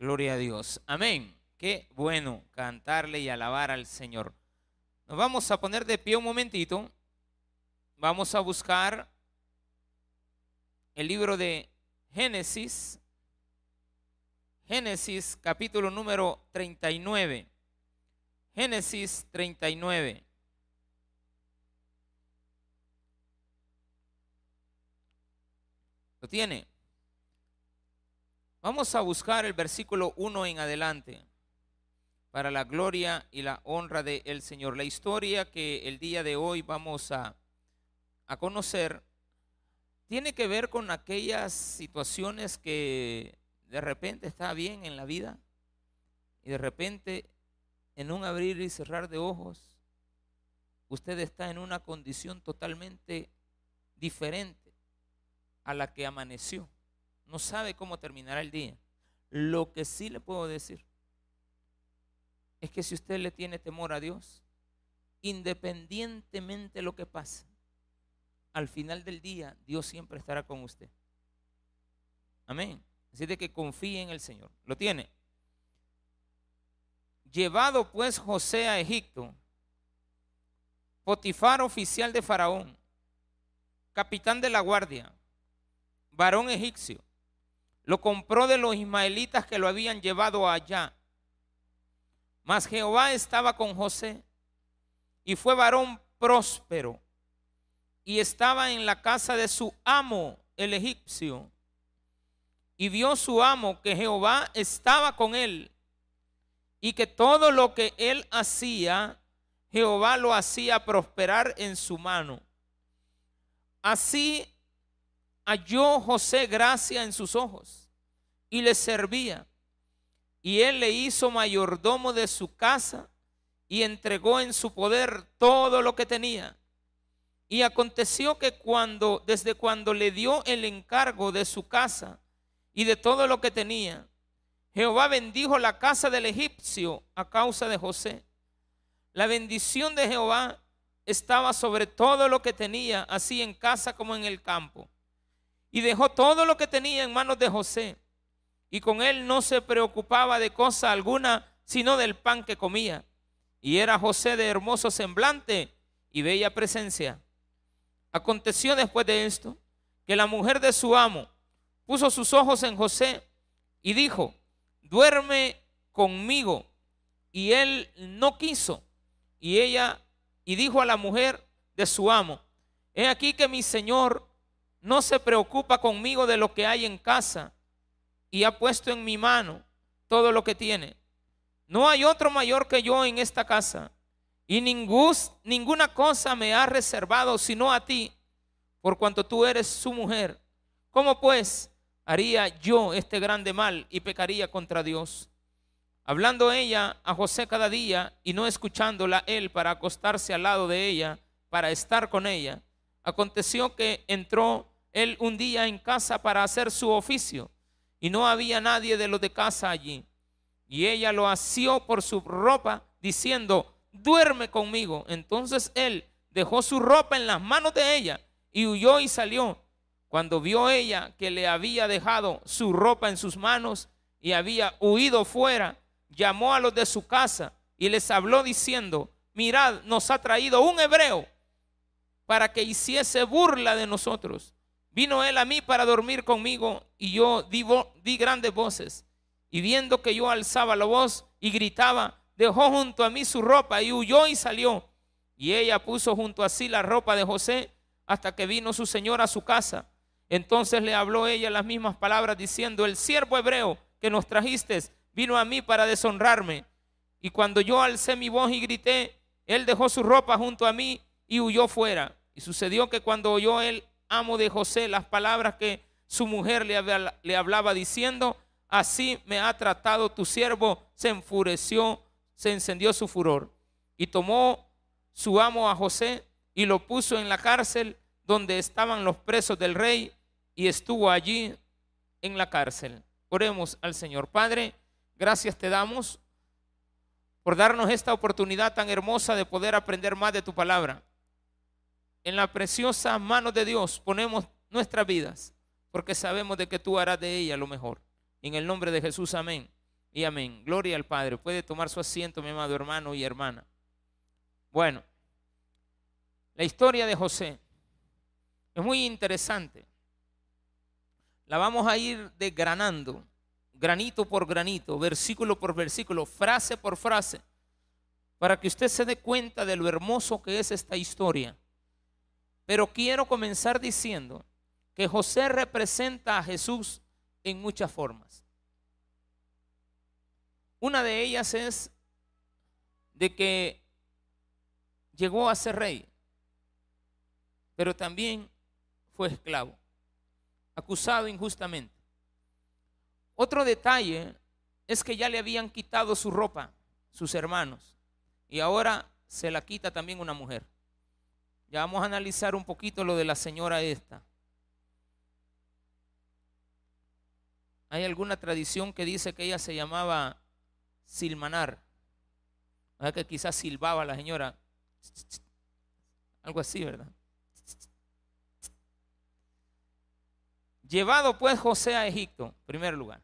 Gloria a Dios. Amén. Qué bueno cantarle y alabar al Señor. Nos vamos a poner de pie un momentito. Vamos a buscar el libro de Génesis. Génesis capítulo número 39. Génesis 39. ¿Lo tiene? Vamos a buscar el versículo 1 en adelante para la gloria y la honra del Señor. La historia que el día de hoy vamos a, a conocer tiene que ver con aquellas situaciones que de repente está bien en la vida y de repente en un abrir y cerrar de ojos usted está en una condición totalmente diferente a la que amaneció no sabe cómo terminará el día. Lo que sí le puedo decir es que si usted le tiene temor a Dios, independientemente de lo que pase, al final del día Dios siempre estará con usted. Amén. Así de que confíe en el Señor. ¿Lo tiene? Llevado pues José a Egipto, Potifar oficial de Faraón, capitán de la guardia, varón egipcio, lo compró de los ismaelitas que lo habían llevado allá. Mas Jehová estaba con José y fue varón próspero y estaba en la casa de su amo, el egipcio. Y vio su amo que Jehová estaba con él y que todo lo que él hacía, Jehová lo hacía prosperar en su mano. Así halló José gracia en sus ojos y le servía. Y él le hizo mayordomo de su casa y entregó en su poder todo lo que tenía. Y aconteció que cuando, desde cuando le dio el encargo de su casa y de todo lo que tenía, Jehová bendijo la casa del egipcio a causa de José. La bendición de Jehová estaba sobre todo lo que tenía, así en casa como en el campo. Y dejó todo lo que tenía en manos de José. Y con él no se preocupaba de cosa alguna, sino del pan que comía. Y era José de hermoso semblante y bella presencia. Aconteció después de esto que la mujer de su amo puso sus ojos en José y dijo, duerme conmigo. Y él no quiso. Y ella, y dijo a la mujer de su amo, he aquí que mi señor no se preocupa conmigo de lo que hay en casa y ha puesto en mi mano todo lo que tiene. No hay otro mayor que yo en esta casa y ninguna cosa me ha reservado sino a ti, por cuanto tú eres su mujer. ¿Cómo pues haría yo este grande mal y pecaría contra Dios? Hablando ella a José cada día y no escuchándola él para acostarse al lado de ella, para estar con ella, aconteció que entró él un día en casa para hacer su oficio y no había nadie de los de casa allí. Y ella lo asió por su ropa diciendo, duerme conmigo. Entonces él dejó su ropa en las manos de ella y huyó y salió. Cuando vio ella que le había dejado su ropa en sus manos y había huido fuera, llamó a los de su casa y les habló diciendo, mirad, nos ha traído un hebreo para que hiciese burla de nosotros. Vino él a mí para dormir conmigo y yo di, grandes voces. Y viendo que yo alzaba la voz y gritaba, dejó junto a mí su ropa y huyó y salió. Y ella puso junto a sí la ropa de José hasta que vino su señor a su casa. Entonces le habló ella las mismas palabras diciendo, el siervo hebreo que nos trajiste vino a mí para deshonrarme. Y cuando yo alcé mi voz y grité, él dejó su ropa junto a mí y huyó fuera. Y sucedió que cuando oyó él amo de José las palabras que su mujer le, hablaba diciendo, así me ha tratado tu siervo, se enfureció, se encendió su furor. Y tomó su amo a José y lo puso en la cárcel donde estaban los presos del rey y estuvo allí en la cárcel. Oremos al Señor. Padre, gracias te damos por darnos esta oportunidad tan hermosa de poder aprender más de tu palabra en la preciosa mano de Dios ponemos nuestras vidas, porque sabemos de que tú harás de ella lo mejor. En el nombre de Jesús, amén Y amén. Gloria al Padre. Puede tomar su asiento, mi amado hermano y hermana. Bueno, la historia de José es muy interesante. La vamos a ir desgranando, granito por granito, versículo por versículo, frase por frase, para que usted se dé cuenta de lo hermoso que es esta historia. Pero quiero comenzar diciendo que José representa a Jesús en muchas formas. Una de ellas es de que llegó a ser rey, pero también fue esclavo, acusado injustamente. Otro detalle es que ya le habían quitado su ropa, sus hermanos, y ahora se la quita también una mujer. Ya vamos a analizar un poquito lo de la señora esta. Hay alguna tradición que dice que ella se llamaba Silmanar. O que quizás silbaba la señora. Algo así, ¿verdad? Llevado pues José a Egipto, primer lugar.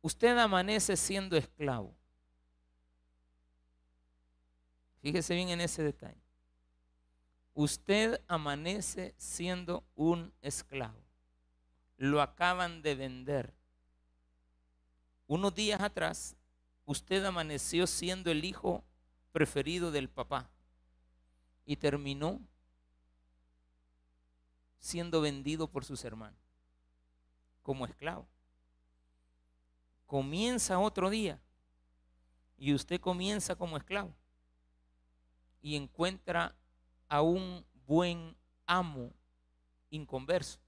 Usted amanece siendo esclavo. Fíjese bien en ese detalle. Usted amanece siendo un esclavo. Lo acaban de vender. Unos días atrás, usted amaneció siendo el hijo preferido del papá y terminó siendo vendido por sus hermanos como esclavo. Comienza otro día y usted comienza como esclavo y encuentra a un buen amo inconverso.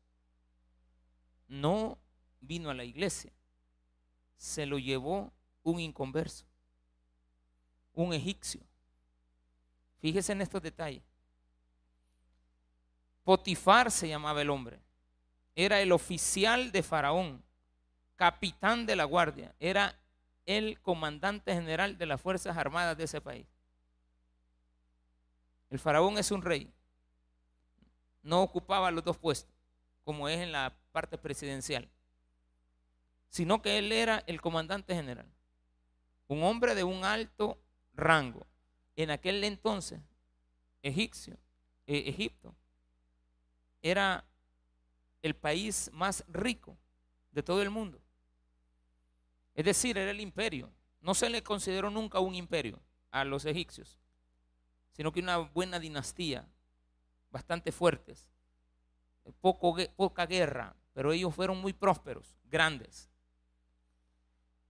No vino a la iglesia, se lo llevó un inconverso, un egipcio. Fíjese en estos detalles. Potifar se llamaba el hombre. Era el oficial de Faraón, capitán de la guardia. Era el comandante general de las Fuerzas Armadas de ese país. El faraón es un rey. No ocupaba los dos puestos, como es en la parte presidencial, sino que él era el comandante general. Un hombre de un alto rango. En aquel entonces, egipcio, eh, Egipto, era el país más rico de todo el mundo. Es decir, era el imperio. No se le consideró nunca un imperio a los egipcios, sino que una buena dinastía, bastante fuertes, poco, poca guerra, pero ellos fueron muy prósperos, grandes.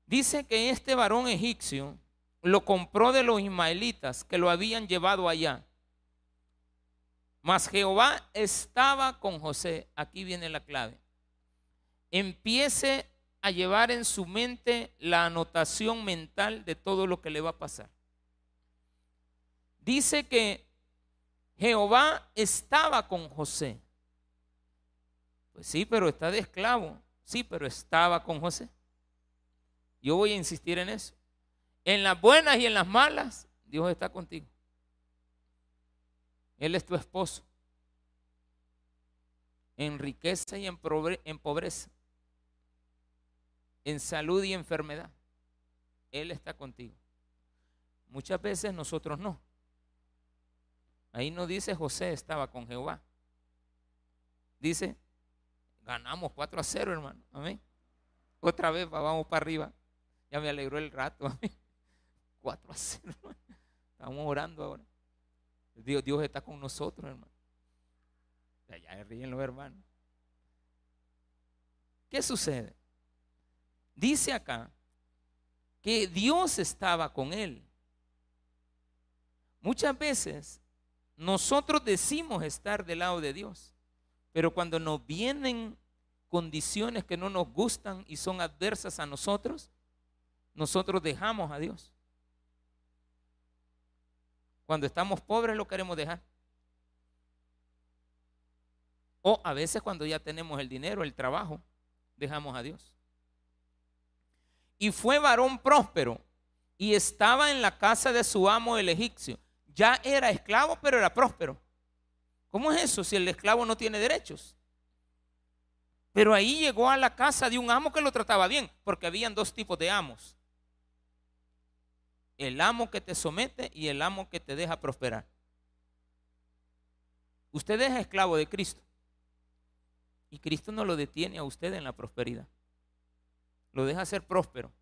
Dice que este varón egipcio lo compró de los ismaelitas que lo habían llevado allá. Mas Jehová estaba con José. Aquí viene la clave. Empiece a llevar en su mente la anotación mental de todo lo que le va a pasar. Dice que Jehová estaba con José. Pues sí, pero está de esclavo. Sí, pero estaba con José. Yo voy a insistir en eso. En las buenas y en las malas, Dios está contigo. Él es tu esposo. En riqueza y en, pobreza. En salud y enfermedad. Él está contigo. Muchas veces nosotros no. Ahí no dice José estaba con Jehová. Dice, ganamos 4 a 0, hermano. Amén. Otra vez vamos para arriba. Ya me alegró el rato. 4 a 0. Estamos orando ahora. Dios, Dios está con nosotros, hermano. Ya ríen los hermanos. ¿Qué sucede? Dice acá que Dios estaba con él. Muchas veces nosotros decimos estar del lado de Dios, pero cuando nos vienen condiciones que no nos gustan y son adversas a nosotros, nosotros dejamos a Dios. Cuando estamos pobres lo queremos dejar. O a veces cuando ya tenemos el dinero, el trabajo, dejamos a Dios. Y fue varón próspero y estaba en la casa de su amo el egipcio. Ya era esclavo, pero era próspero. ¿Cómo es eso si el esclavo no tiene derechos? Pero ahí llegó a la casa de un amo que lo trataba bien, porque habían dos tipos de amos. El amo que te somete y el amo que te deja prosperar. Usted es esclavo de Cristo. Y Cristo no lo detiene a usted en la prosperidad. Lo deja ser próspero.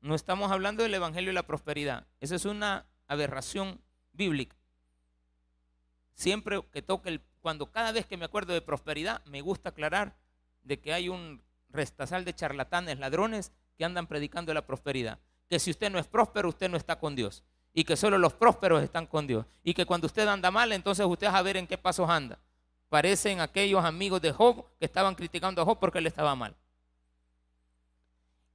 No estamos hablando del Evangelio y la prosperidad. Esa es una aberración bíblica. Siempre que toque el, cuando cada vez que me acuerdo de prosperidad, me gusta aclarar de que hay un restazal de charlatanes, ladrones que andan predicando la prosperidad. Que si usted no es próspero, usted no está con Dios. Y que solo los prósperos están con Dios. Y que cuando usted anda mal, entonces usted va a ver en qué pasos anda. Parecen aquellos amigos de Job que estaban criticando a Job porque él estaba mal.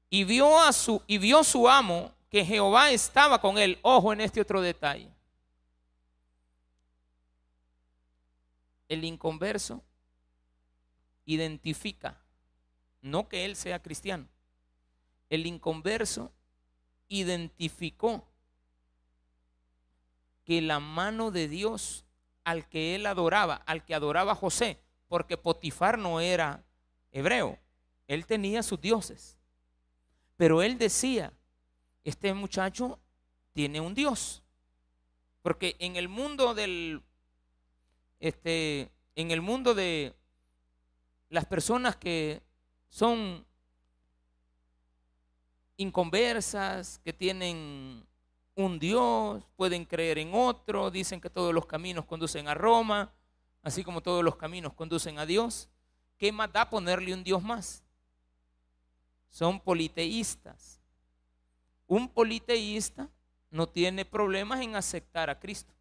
Y vio a su y vio su amo que Jehová estaba con él. Ojo en este otro detalle. El inconverso identifica, no que él sea cristiano, el inconverso identificó que la mano de Dios al que él adoraba, al que adoraba José, porque Potifar no era hebreo, él tenía sus dioses. Pero él decía, este muchacho tiene un Dios. Porque en el mundo del, este, en el mundo de las personas que son inconversas, que tienen un Dios, pueden creer en otro, dicen que todos los caminos conducen a Roma, así como todos los caminos conducen a Dios. ¿Qué más da ponerle un Dios más? Son politeístas. Un politeísta no tiene problemas en aceptar a Cristo,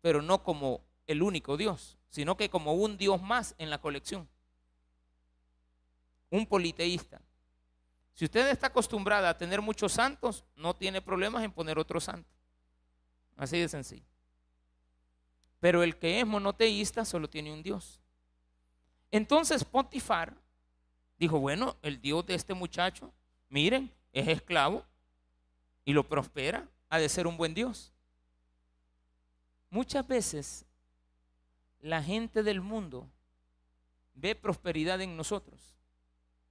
pero no como el único Dios, sino que como un Dios más en la colección. Un politeísta. Si usted está acostumbrada a tener muchos santos, no tiene problemas en poner otro santo. Así de sencillo. Pero el que es monoteísta solo tiene un Dios. Entonces Potifar dijo, bueno, el Dios de este muchacho, miren, es esclavo y lo prospera, ha de ser un buen Dios. Muchas veces la gente del mundo ve prosperidad en nosotros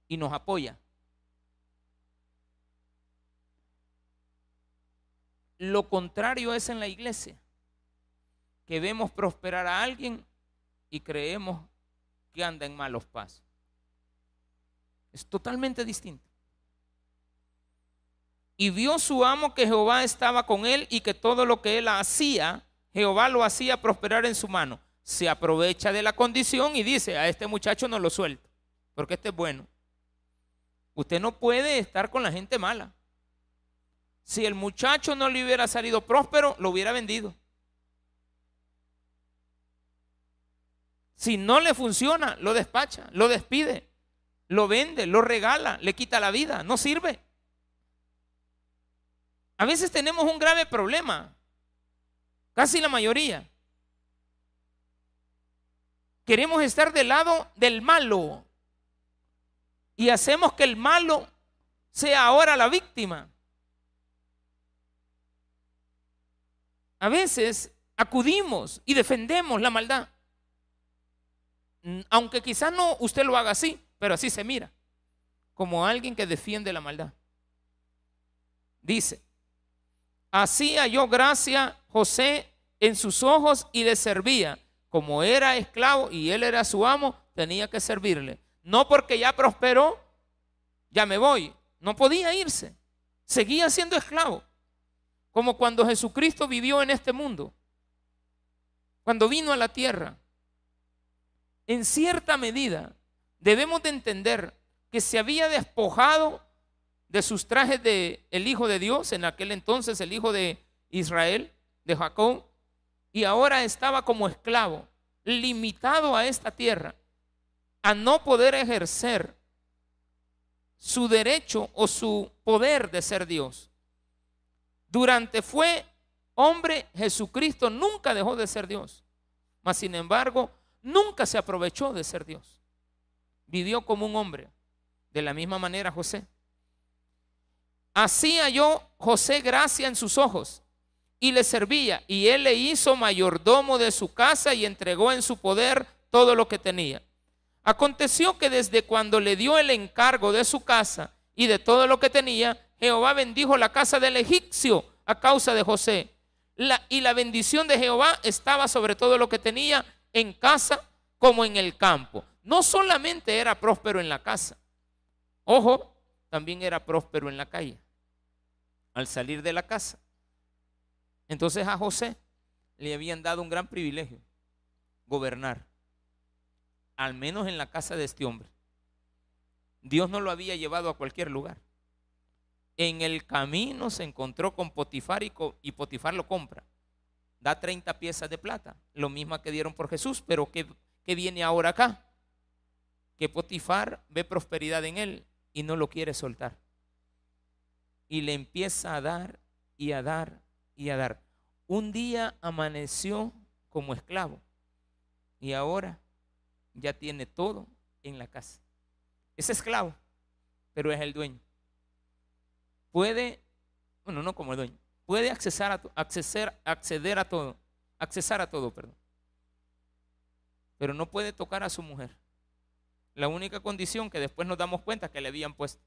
y nos apoya. Lo contrario es en la iglesia, que vemos prosperar a alguien y creemos que anda en malos pasos. Es totalmente distinto. Y vio su amo que Jehová estaba con él y que todo lo que él hacía, Jehová lo hacía prosperar en su mano. Se aprovecha de la condición y dice, a este muchacho no lo suelto, porque este es bueno. Usted no puede estar con la gente mala. Si el muchacho no le hubiera salido próspero, lo hubiera vendido. Si no le funciona, lo despacha, lo despide, lo vende, lo regala, le quita la vida, no sirve. A veces tenemos un grave problema, casi la mayoría. Queremos estar del lado del malo y hacemos que el malo sea ahora la víctima. A veces acudimos y defendemos la maldad. Aunque quizás no usted lo haga así, pero así se mira, como alguien que defiende la maldad. Dice, hacía yo gracia José en sus ojos y le servía. Como era esclavo y él era su amo, tenía que servirle. No porque ya prosperó, ya me voy. No podía irse. Seguía siendo esclavo. Como cuando Jesucristo vivió en este mundo, cuando vino a la tierra. En cierta medida debemos de entender que se había despojado de sus trajes de el hijo de Dios, en aquel entonces el hijo de Israel, de Jacob, y ahora estaba como esclavo, limitado a esta tierra, a no poder ejercer su derecho o su poder de ser Dios. Durante fue hombre, Jesucristo nunca dejó de ser Dios. Mas sin embargo, nunca se aprovechó de ser Dios. Vivió como un hombre. De la misma manera José. Hacía yo José gracia en sus ojos y le servía. Y él le hizo mayordomo de su casa y entregó en su poder todo lo que tenía. Aconteció que desde cuando le dio el encargo de su casa y de todo lo que tenía, Jehová bendijo la casa del egipcio a causa de José. y la bendición de Jehová estaba sobre todo lo que tenía en casa como en el campo. No solamente era próspero en la casa, ojo, también era próspero en la calle. Al salir de la casa. Entonces a José le habían dado un gran privilegio, gobernar, al menos en la casa de este hombre. Dios no lo había llevado a cualquier lugar. En el camino se encontró con Potifar y, Potifar lo compra. Da 30 piezas de plata, lo mismo que dieron por Jesús, pero ¿qué, qué viene ahora acá? Que Potifar ve prosperidad en él y no lo quiere soltar. Y le empieza a dar y a dar y a dar. Un día amaneció como esclavo y ahora ya tiene todo en la casa. Es esclavo, pero es el dueño. Puede, bueno, no como el dueño, puede accesar a, acceder, acceder a todo, accesar a todo, perdón. Pero no puede tocar a su mujer. La única condición que después nos damos cuenta que le habían puesto.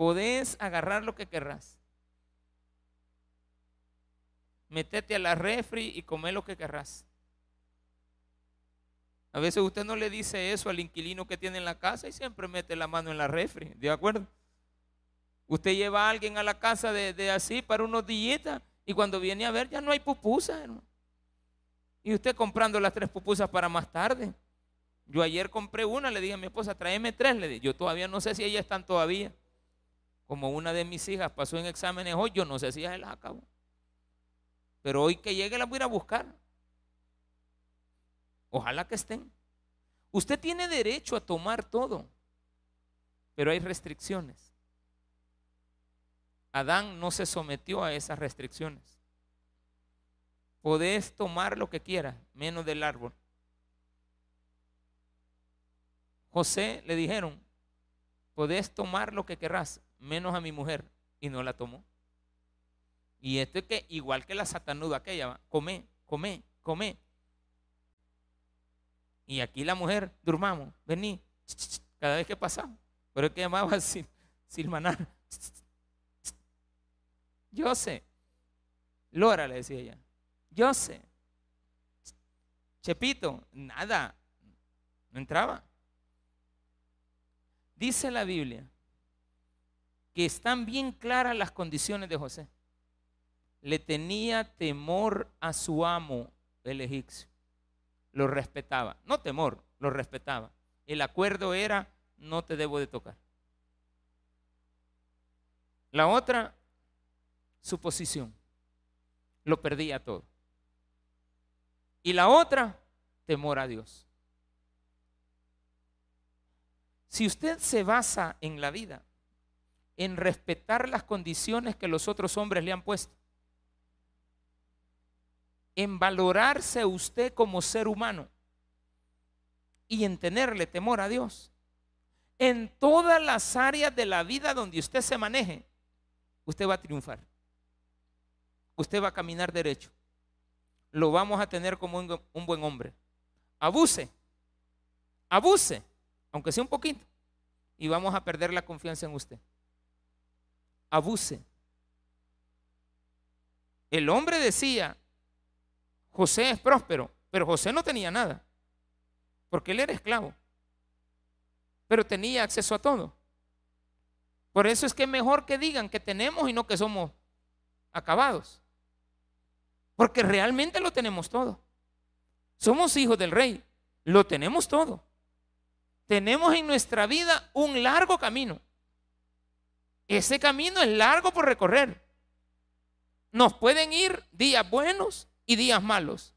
Podés agarrar lo que querrás. Metete a la refri y come lo que querrás. A veces usted no le dice eso al inquilino que tiene en la casa y siempre mete la mano en la refri, ¿de acuerdo? Usted lleva a alguien a la casa de, así para unos días y cuando viene a ver ya no hay pupusas, hermano. Y usted comprando las tres pupusas para más tarde. Yo ayer compré una, le dije a mi esposa, tráeme tres. Le dije, yo todavía no sé si ellas están todavía. Como una de mis hijas pasó en exámenes hoy, yo no sé si ya se las acabó. Pero hoy que llegue las voy a ir a buscar. Ojalá que estén. Usted tiene derecho a tomar todo, pero hay restricciones. Adán no se sometió a esas restricciones. Podés tomar lo que quieras, menos del árbol. José le dijeron, podés tomar lo que querrás, menos a mi mujer, y no la tomó. Y esto es que, igual que la satanuda aquella, come, come, come. Y aquí la mujer, durmamos, vení, cada vez que pasamos. Pero es que llamaba Silmanar. Yo sé. Lora le decía ella. Yo sé. Chepito, nada. No entraba. Dice la Biblia que están bien claras las condiciones de José. Le tenía temor a su amo, el egipcio lo respetaba. No temor, lo respetaba. El acuerdo era, no te debo de tocar. La otra, su posición. Lo perdía todo. Y la otra, temor a Dios. Si usted se basa en la vida, en respetar las condiciones que los otros hombres le han puesto, en valorarse usted como ser humano y en tenerle temor a Dios. En todas las áreas de la vida donde usted se maneje, usted va a triunfar. Usted va a caminar derecho. Lo vamos a tener como un, un buen hombre. Abuse, abuse, aunque sea un poquito, y vamos a perder la confianza en usted. Abuse. El hombre decía, José es próspero, pero José no tenía nada, porque él era esclavo, pero tenía acceso a todo. Por eso es que mejor que digan que tenemos y no que somos acabados, porque realmente lo tenemos todo. Somos hijos del rey, lo tenemos todo. Tenemos en nuestra vida un largo camino. Ese camino es largo por recorrer. Nos pueden ir días buenos y días malos.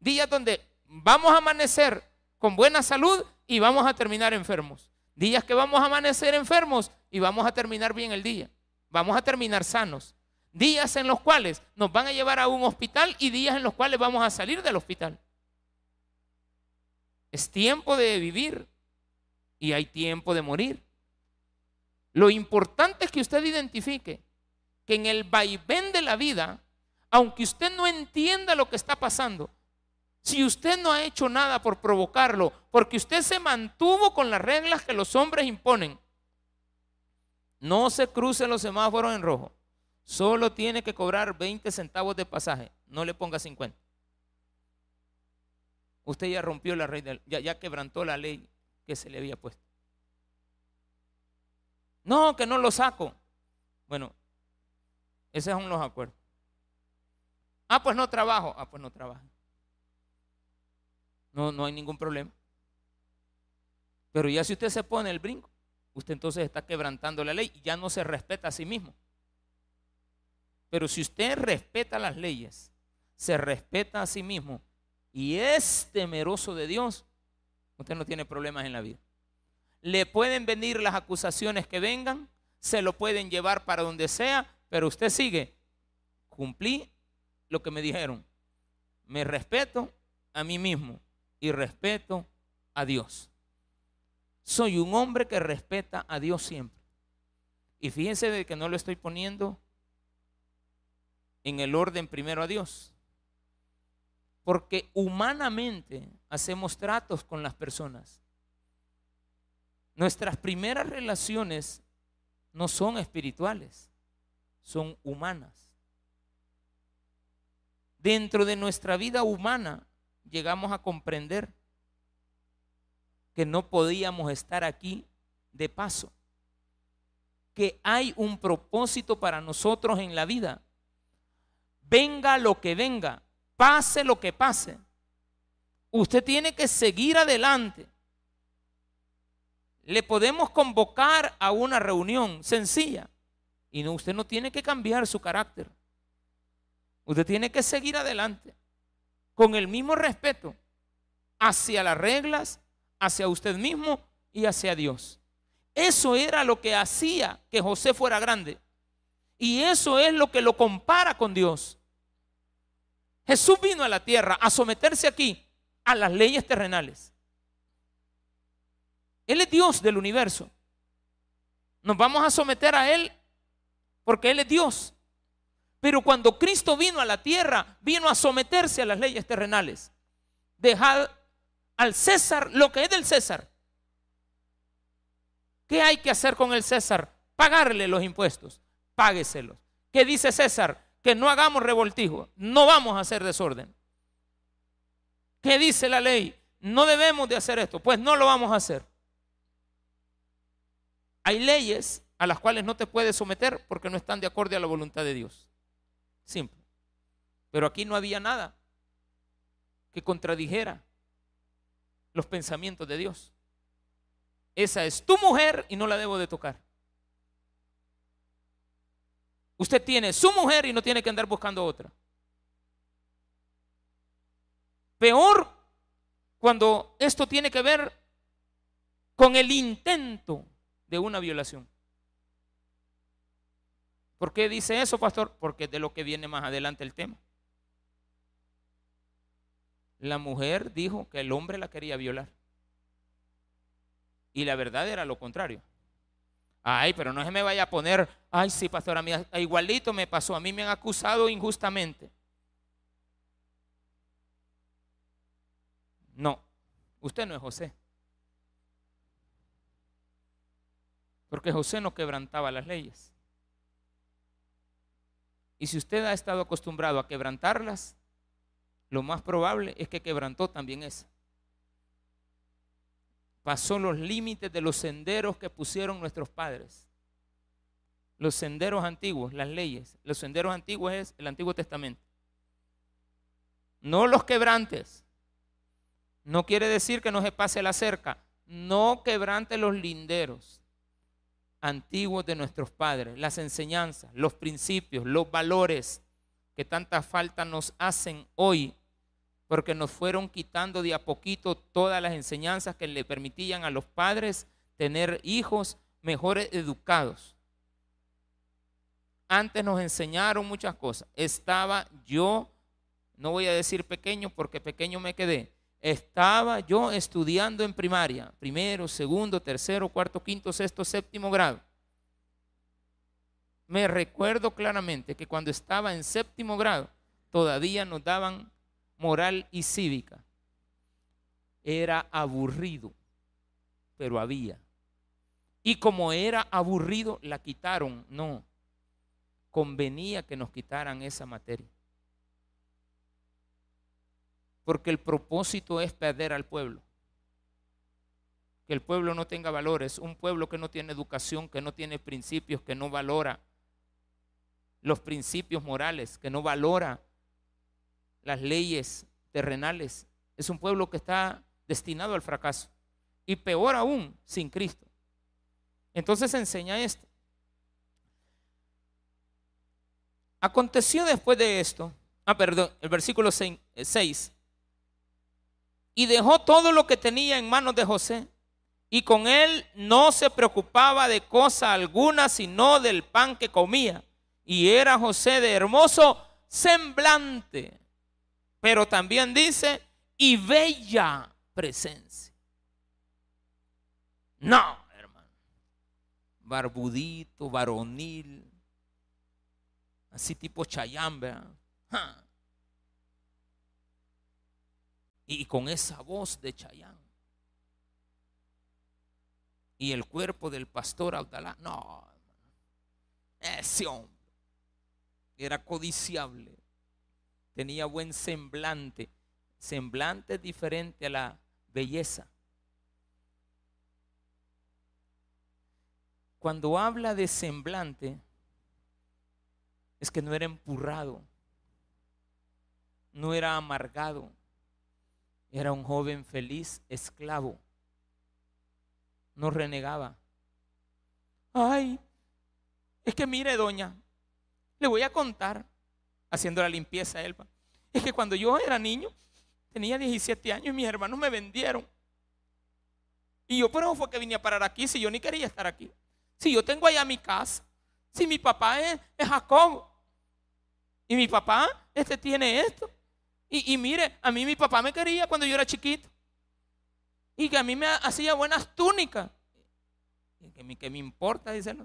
Días donde vamos a amanecer con buena salud y vamos a terminar enfermos. Días que vamos a amanecer enfermos y vamos a terminar bien el día. Vamos a terminar sanos. Días en los cuales nos van a llevar a un hospital y días en los cuales vamos a salir del hospital. Es tiempo de vivir y hay tiempo de morir. Lo importante es que usted identifique que en el vaivén de la vida aunque usted no entienda lo que está pasando, Si usted no ha hecho nada por provocarlo, porque usted se mantuvo con las reglas que los hombres imponen, no se crucen los semáforos en rojo. Solo tiene que cobrar 20 centavos de pasaje. No le ponga 50. Usted ya rompió la ley, ya, ya quebrantó la ley que se le había puesto. No, que no lo saco. Bueno, esos son los acuerdos. Ah, pues no trabajo. Ah, pues no trabajo. No, no hay ningún problema. Pero ya si usted se pone el brinco, usted entonces está quebrantando la ley y ya no se respeta a sí mismo. Pero si usted respeta las leyes, se respeta a sí mismo y es temeroso de Dios, usted no tiene problemas en la vida. Le pueden venir las acusaciones que vengan, se lo pueden llevar para donde sea, pero usted sigue. Cumplí lo que me dijeron. Me respeto a mí mismo y respeto a Dios. Soy un hombre que respeta a Dios siempre. Y fíjense de que no lo estoy poniendo en el orden primero a Dios. Porque humanamente hacemos tratos con las personas. Nuestras primeras relaciones no son espirituales, son humanas. Dentro de nuestra vida humana llegamos a comprender que no podíamos estar aquí de paso, que hay un propósito para nosotros en la vida. Venga lo que venga, pase lo que pase, usted tiene que seguir adelante. Le podemos convocar a una reunión sencilla y no, usted no tiene que cambiar su carácter. Usted tiene que seguir adelante con el mismo respeto hacia las reglas, hacia usted mismo y hacia Dios. Eso era lo que hacía que José fuera grande. Y eso es lo que lo compara con Dios. Jesús vino a la tierra a someterse aquí a las leyes terrenales. Él es Dios del universo. Nos vamos a someter a Él porque Él es Dios. Pero cuando Cristo vino a la tierra, vino a someterse a las leyes terrenales. Dejar al César lo que es del César. ¿Qué hay que hacer con el César? Pagarle los impuestos. Págueselos. ¿Qué dice César? Que no hagamos revoltijo. No vamos a hacer desorden. ¿Qué dice la ley? No debemos de hacer esto. Pues no lo vamos a hacer. Hay leyes a las cuales no te puedes someter porque no están de acuerdo a la voluntad de Dios. Simple. Pero aquí no había nada que contradijera los pensamientos de Dios. Esa es tu mujer y no la debo de tocar. Usted tiene su mujer y no tiene que andar buscando otra. Peor cuando esto tiene que ver con el intento de una violación. ¿Por qué dice eso, pastor? Porque es de lo que viene más adelante el tema. La mujer dijo que el hombre la quería violar. Y la verdad era lo contrario. Ay, pero no se me vaya a poner, ay, sí, pastor, a mí igualito me pasó, a mí me han acusado injustamente. No, usted no es José. Porque José no quebrantaba las leyes. Y si usted ha estado acostumbrado a quebrantarlas, lo más probable es que quebrantó también esa. Pasó los límites de los senderos que pusieron nuestros padres. Los senderos antiguos, las leyes. Los senderos antiguos es el Antiguo Testamento. No los quebrantes. No quiere decir que no se pase la cerca. No quebrante los linderos antiguos de nuestros padres, las enseñanzas, los principios, los valores que tanta falta nos hacen hoy, porque nos fueron quitando de a poquito todas las enseñanzas que le permitían a los padres tener hijos mejores educados. Antes nos enseñaron muchas cosas. Estaba yo, no voy a decir pequeño porque pequeño me quedé, estaba yo estudiando en primaria, primero, segundo, tercero, cuarto, quinto, sexto, séptimo grado. Me recuerdo claramente que cuando estaba en séptimo grado, todavía nos daban moral y cívica. Era aburrido, pero había. Y como era aburrido, la quitaron. No, convenía que nos quitaran esa materia. Porque el propósito es perder al pueblo. Que el pueblo no tenga valores. Un pueblo que no tiene educación, que no tiene principios, que no valora los principios morales, que no valora las leyes terrenales. Es un pueblo que está destinado al fracaso. Y peor aún, sin Cristo. Entonces enseña esto. Aconteció después de esto, ah, perdón, el versículo 6, eh, y dejó todo lo que tenía en manos de José, y con él no se preocupaba de cosa alguna, sino del pan que comía. Y era José de hermoso semblante, pero también dice, y bella presencia. No, hermano, barbudito, varonil, así tipo chayambe. Y con esa voz de Chayán. Y el cuerpo del pastor Abdalá. No, ese hombre era codiciable. Tenía buen semblante. Semblante diferente a la belleza. Cuando habla de semblante, es que no era empurrado, no era amargado, era un joven feliz, esclavo, no renegaba. Ay, es que mire, doña, le voy a contar, haciendo la limpieza a él. Es que cuando yo era niño, tenía 17 años y mis hermanos me vendieron. Y yo, pero fue que vine a parar aquí si yo ni quería estar aquí. Si yo tengo allá mi casa, si mi papá es, es Jacob, y mi papá, este tiene esto. Y, mire, a mí mi papá me quería cuando yo era chiquito. Y que a mí me hacía buenas túnicas. Y que, que me importa, dice,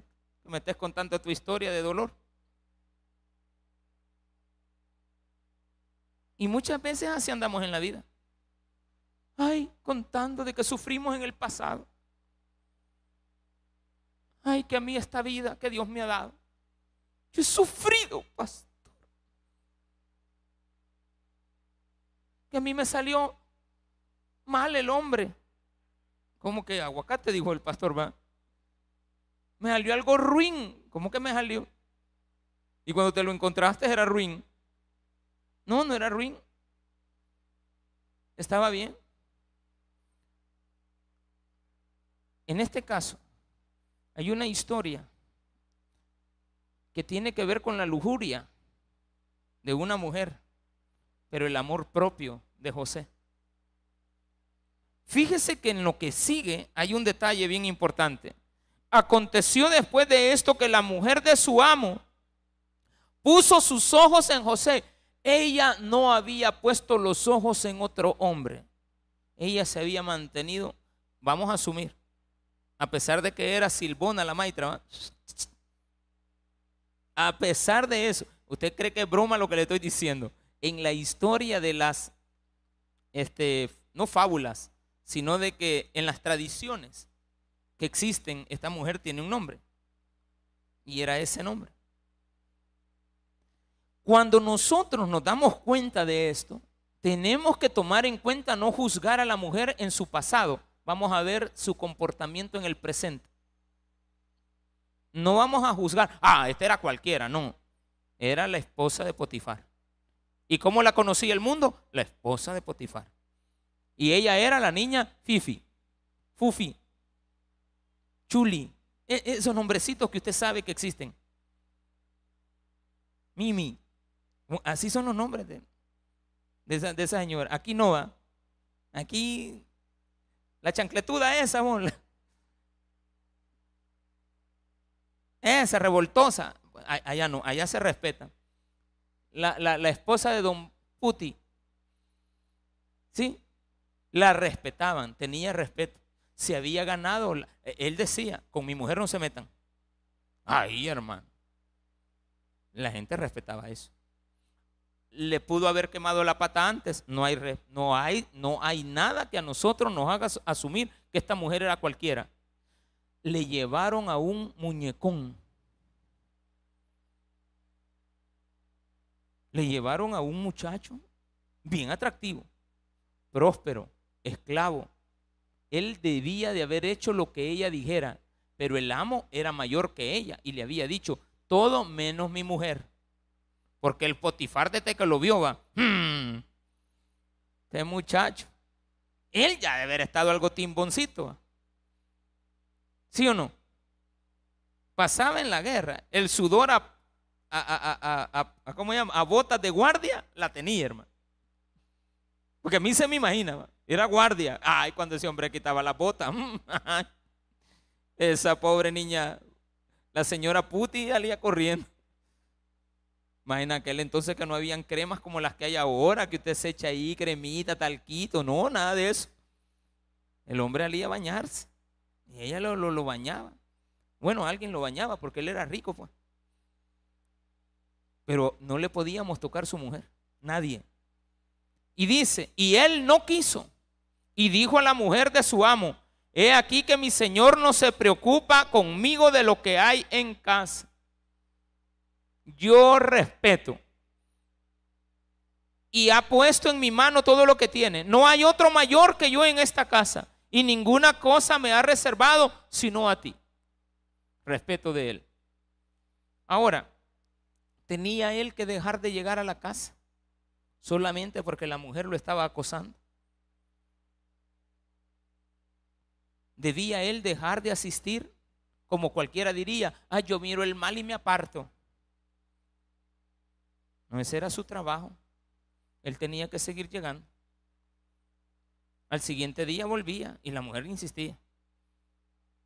que me estés contando tu historia de dolor. Y muchas veces así andamos en la vida. Ay, contando de que sufrimos en el pasado. Ay, que a mí esta vida que Dios me ha dado. Yo he sufrido, pastor. Que a mí me salió mal el hombre. ¿Cómo que aguacate? Dijo el pastor, va. Me salió algo ruin. ¿Cómo que me salió? Y cuando te lo encontraste era ruin. No, no era ruin. Estaba bien. En este caso, hay una historia que tiene que ver con la lujuria de una mujer pero el amor propio de José. Fíjese que en lo que sigue hay un detalle bien importante. Aconteció después de esto que la mujer de su amo puso sus ojos en José. Ella no había puesto los ojos en otro hombre. Ella se había mantenido, vamos a asumir, a pesar de que era Silbona la maitra, a pesar de eso, ¿usted cree que es broma lo que le estoy diciendo? En la historia de las, este, no fábulas, sino de que en las tradiciones que existen, esta mujer tiene un nombre. Y era ese nombre. Cuando nosotros nos damos cuenta de esto, tenemos que tomar en cuenta no juzgar a la mujer en su pasado. Vamos a ver su comportamiento en el presente. No vamos a juzgar, ah, esta era cualquiera, no. Era la esposa de Potifar. ¿Y cómo la conocía el mundo? La esposa de Potifar. Y ella era la niña Fifi, Fufi, Chuli, e, esos nombrecitos que usted sabe que existen. Mimi, así son los nombres de, esa, señora. Aquí no va. Aquí la chancletuda esa, esa revoltosa. Allá no, allá se respeta la, esposa de don Puti, ¿sí? La respetaban, tenía respeto. Se había ganado, él decía, con mi mujer no se metan. Ahí, hermano. La gente respetaba eso. le pudo haber quemado la pata antes. No hay, no hay, no hay nada que a nosotros nos haga asumir que esta mujer era cualquiera. Le llevaron a un muñecón. Le llevaron a un muchacho bien atractivo, próspero, esclavo. Él debía de haber hecho lo que ella dijera, pero el amo era mayor que ella y le había dicho, todo menos mi mujer. Porque el Potifar de que lo vio va, hmm, este muchacho, él ya debe haber estado algo timboncito. ¿Sí o no? Pasaba en la guerra, el sudor a, a, a, ¿cómo llama? a botas de guardia la tenía, hermano. Porque a mí se me imagina, era guardia. Ay, cuando ese hombre quitaba la bota. Esa pobre niña, la señora Puti salía corriendo. Imagina aquel entonces que no habían cremas como las que hay ahora, que usted se echa ahí, cremita, talquito, no, nada de eso. El hombre salía a bañarse y ella lo, lo, bañaba. Bueno, alguien lo bañaba porque él era rico, pues. Pero no le podíamos tocar su mujer, nadie. Y dice, y él no quiso. Y dijo a la mujer de su amo, he aquí que mi señor no se preocupa conmigo de lo que hay en casa yo respeto y ha puesto en mi mano todo lo que tiene. No hay otro mayor que yo en esta casa y ninguna cosa me ha reservado sino a ti. Respeto de él. Ahora, tenía él que dejar de llegar a la casa solamente porque la mujer lo estaba acosando. Debía él dejar de asistir, como cualquiera diría, ah, yo miro el mal y me aparto. No, ese era su trabajo. Él tenía que seguir llegando. Al siguiente día volvía y la mujer insistía.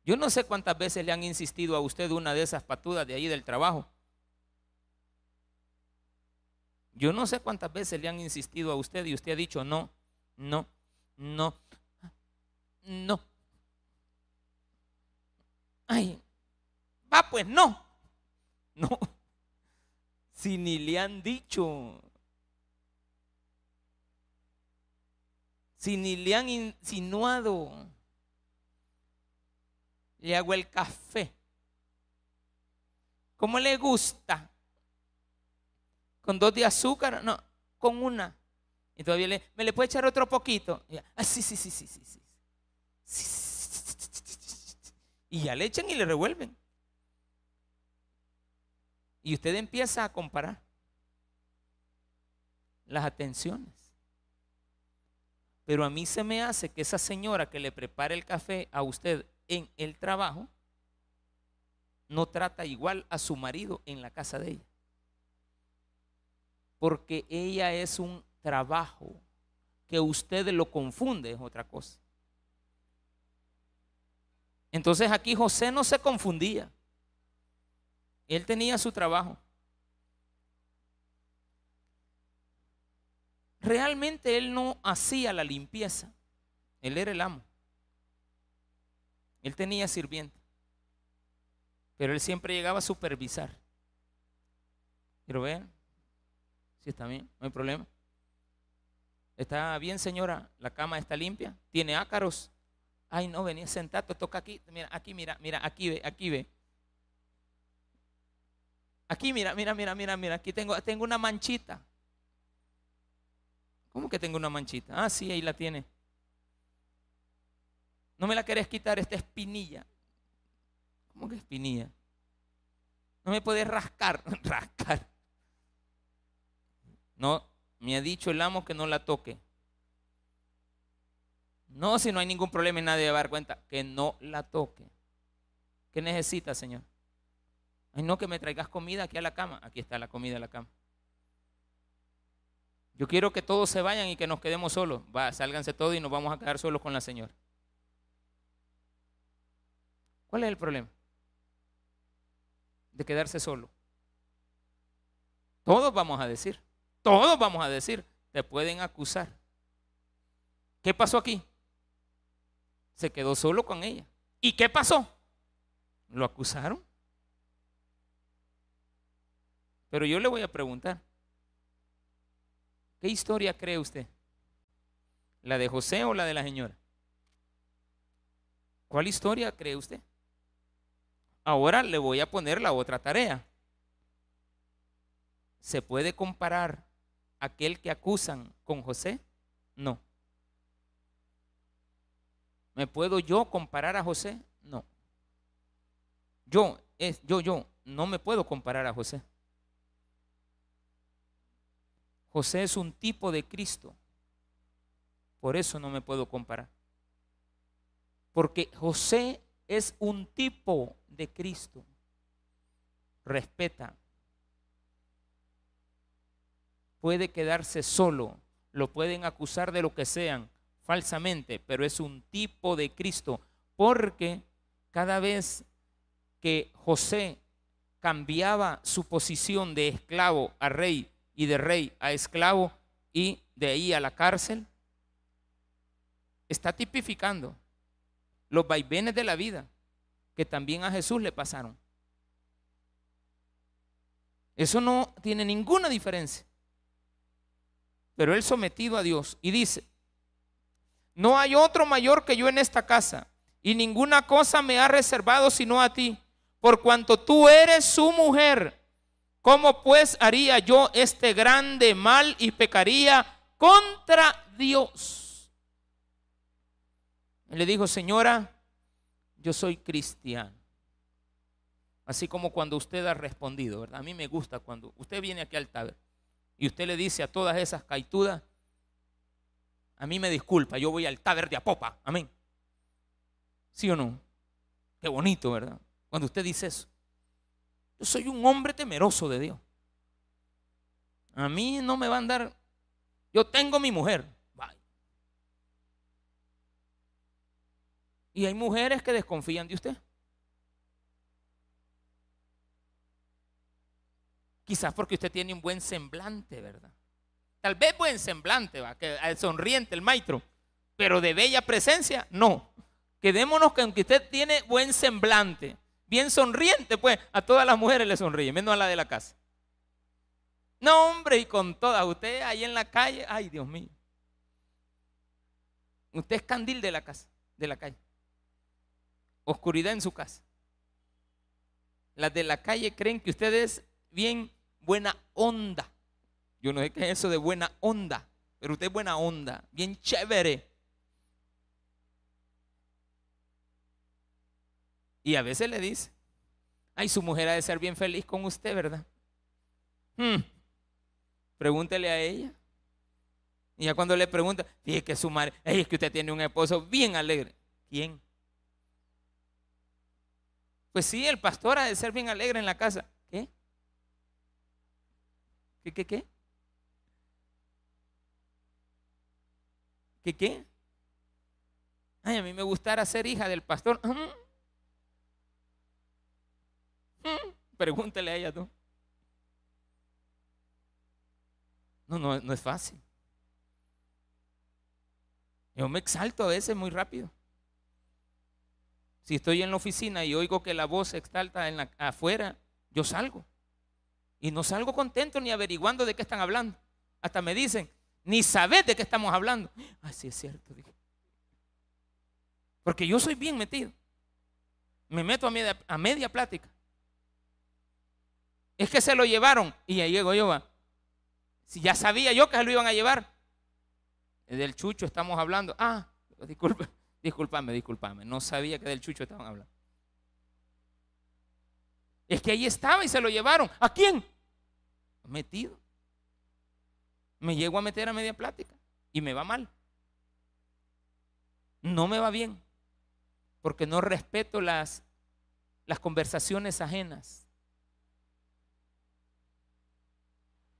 Yo no sé cuántas veces le han insistido a usted una de esas patudas de ahí del trabajo. Yo no sé cuántas veces le han insistido a usted y usted ha dicho no, no, no, no. Ay, va pues no, no si ni le han dicho? Si ni le han insinuado, le hago el café. ¿Cómo le gusta? ¿Con dos de azúcar? No, con una. Y todavía le, ¿me le puede echar otro poquito? Ah, sí, sí, sí, sí, sí, sí. Y ya le echan y le revuelven. Y usted empieza a comparar las atenciones. Pero a mí se me hace que esa señora que le prepara el café a usted en el trabajo, no trata igual a su marido en la casa de ella. Porque ella es un trabajo que usted lo confunde, es otra cosa. Entonces aquí José no se confundía. Él tenía su trabajo. Realmente él no hacía la limpieza. Él era el amo. Él tenía sirviente. Pero él siempre llegaba a supervisar. Pero vean, si está bien, no hay problema. Está bien, señora, la cama está limpia, tiene ácaros. Ay, no, venía sentado, toca aquí, mira, aquí, mira, mira, aquí ve, aquí ve. Aquí, mira, mira, mira, mira, mira, aquí tengo, tengo una manchita. ¿Cómo que tengo una manchita? Ah, sí, ahí la tiene. No me la querés quitar esta espinilla. ¿Cómo que espinilla? No me puedes rascar, rascar. No, me ha dicho el amo que no la toque. No, si no hay ningún problema y nadie va a dar cuenta, que no la toque. ¿Qué necesita, Señor? Ay, no que me traigas comida aquí a la cama. Aquí está la comida a la cama. Yo quiero que todos se vayan y que nos quedemos solos. Va, sálganse todos y nos vamos a quedar solos con la señora. ¿Cuál es el problema? De quedarse solo. Todos vamos a decir. Todos vamos a decir. Te pueden acusar. ¿Qué pasó aquí? Se quedó solo con ella. ¿Y qué pasó? Lo acusaron. Pero yo le voy a preguntar, ¿Qué historia cree usted? ¿La de José o la de la señora? ¿Cuál historia cree usted? Ahora le voy a poner la otra tarea. ¿Se puede comparar aquel que acusan con José? No. ¿Me puedo yo comparar a José? No. Yo, es, yo, yo, no me puedo comparar a José. José es un tipo de Cristo. Por eso no me puedo comparar. Porque José es un tipo de Cristo. Respeta. Puede quedarse solo. Lo pueden acusar de lo que sean falsamente, pero es un tipo de Cristo. Porque cada vez que José cambiaba su posición de esclavo a rey y de rey a esclavo y de ahí a la cárcel, está tipificando los vaivenes de la vida que también a Jesús le pasaron. Eso no tiene ninguna diferencia. Pero él sometido a Dios y dice, no hay otro mayor que yo en esta casa y ninguna cosa me ha reservado sino a ti, por cuanto tú eres su mujer. ¿Cómo pues haría yo este grande mal y pecaría contra Dios? Le dijo, señora, yo soy cristiano. Así como cuando usted ha respondido, ¿verdad? A mí me gusta cuando usted viene aquí al taber y usted le dice a todas esas caitudas, a mí me disculpa, yo voy al taber de Apopa, amén. ¿Sí o no? Qué bonito, ¿verdad? Cuando usted dice eso. Yo soy un hombre temeroso de Dios. A mí no me va a andar. Yo tengo mi mujer. Y hay mujeres que desconfían de usted. Quizás porque usted tiene un buen semblante, ¿verdad? Tal vez buen semblante, va, que es sonriente el maestro, pero de bella presencia, no. Quedémonos que usted tiene buen semblante, bien sonriente, pues a todas las mujeres le sonríe, menos a la de la casa. No, hombre, y con todas, usted ahí en la calle, ay Dios mío. Usted es candil de la casa, de la calle oscuridad en su casa. Las de la calle creen que usted es bien buena onda. Yo no sé qué es eso de buena onda, pero usted es buena onda, bien chévere. Y a veces le dice, ay, su mujer ha de ser bien feliz con usted, ¿verdad? Hmm. Pregúntele a ella. Y ya cuando le pregunta, fíjese que su madre, es que usted tiene un esposo bien alegre. ¿Quién? Pues sí, el pastor ha de ser bien alegre en la casa. ¿Qué? ¿Qué, qué, qué? ¿Qué, qué? Ay, a mí me gustara ser hija del pastor. Pregúntele a ella tú. No, no, no es fácil. Yo me exalto a veces muy rápido. Si estoy en la oficina y oigo que la voz se exalta en la, afuera, yo salgo. Y no salgo contento ni averiguando de qué están hablando. Hasta me dicen, ni sabes de qué estamos hablando. Así es cierto. Porque yo soy bien metido. Me meto a media, plática. Es que se lo llevaron. Y ahí llego yo. Si ya sabía yo que se lo iban a llevar. Del chucho estamos hablando. Ah, disculpe. Disculpame, disculpame. No sabía que del chucho estaban hablando. Es que ahí estaba y se lo llevaron. ¿A quién? Metido. Me llego a meter a media plática y me va mal. No me va bien porque no respeto las, las conversaciones ajenas.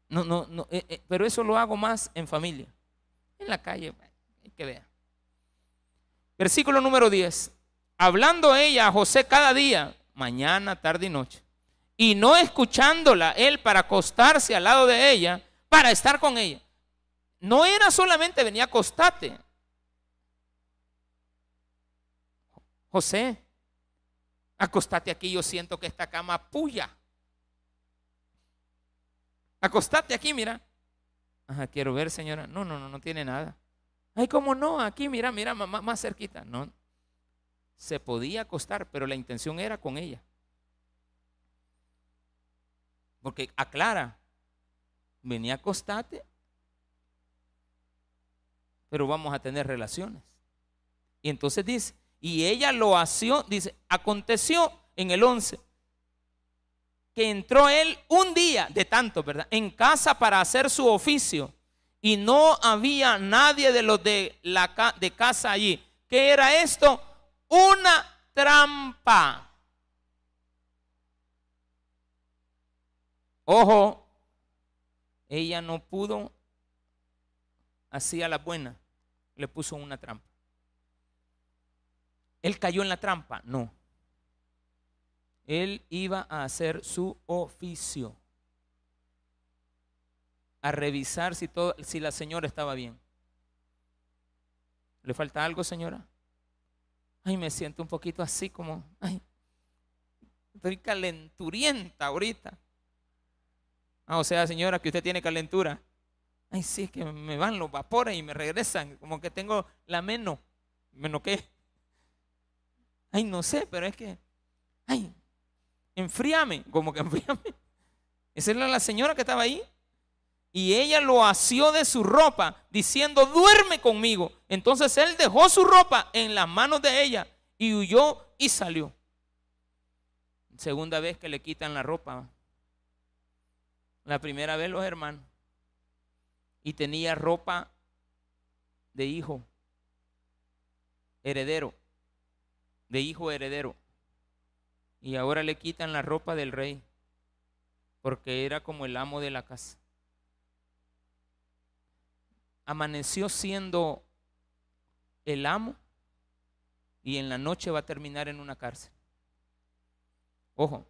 No, no, no, eh, eh, pero eso lo hago más en familia. En la calle, que ver. Versículo número 10. Hablando ella a José cada día, mañana, tarde y noche, y no escuchándola él para acostarse al lado de ella, para estar con ella. No era solamente venía a acostarte. José, acostate aquí, yo siento que esta cama puya. Acostate aquí, mira. Ajá, quiero ver, señora. No, no, no, no tiene nada. Ay, ¿cómo no? Aquí, mira, mira, más, más cerquita. No. Se podía acostar, pero la intención era con ella. Porque aclara, venía a acostarte, pero vamos a tener relaciones. Y entonces dice, y ella lo hació, dice, aconteció en el 11, que entró él un día de tanto, ¿verdad? En casa para hacer su oficio. Y no había nadie de los de la de casa allí. ¿Qué era esto? Una trampa. Ojo, ella no pudo, así a la buena, le puso una trampa. ¿Él cayó en la trampa? No. Él iba a hacer su oficio, a revisar si, todo, si la señora estaba bien. ¿Le falta algo, señora? Ay, me siento un poquito así como, ay, estoy calenturienta ahorita. Ah, o sea, señora, que usted tiene calentura. Ay, sí, que me van los vapores y me regresan, como que tengo la menos. ¿Menos qué? Ay, no sé, pero es que, ay, enfríame, como que enfríame. Esa era la señora que estaba ahí. Y ella lo asió de su ropa, diciendo, duerme conmigo. Entonces él dejó su ropa en las manos de ella y huyó y salió. Segunda vez que le quitan la ropa. La primera vez los hermanos. Y tenía ropa de hijo, heredero, de hijo heredero. Y ahora le quitan la ropa del rey, porque era como el amo de la casa. Amaneció siendo el amo y en la noche va a terminar en una cárcel. Ojo,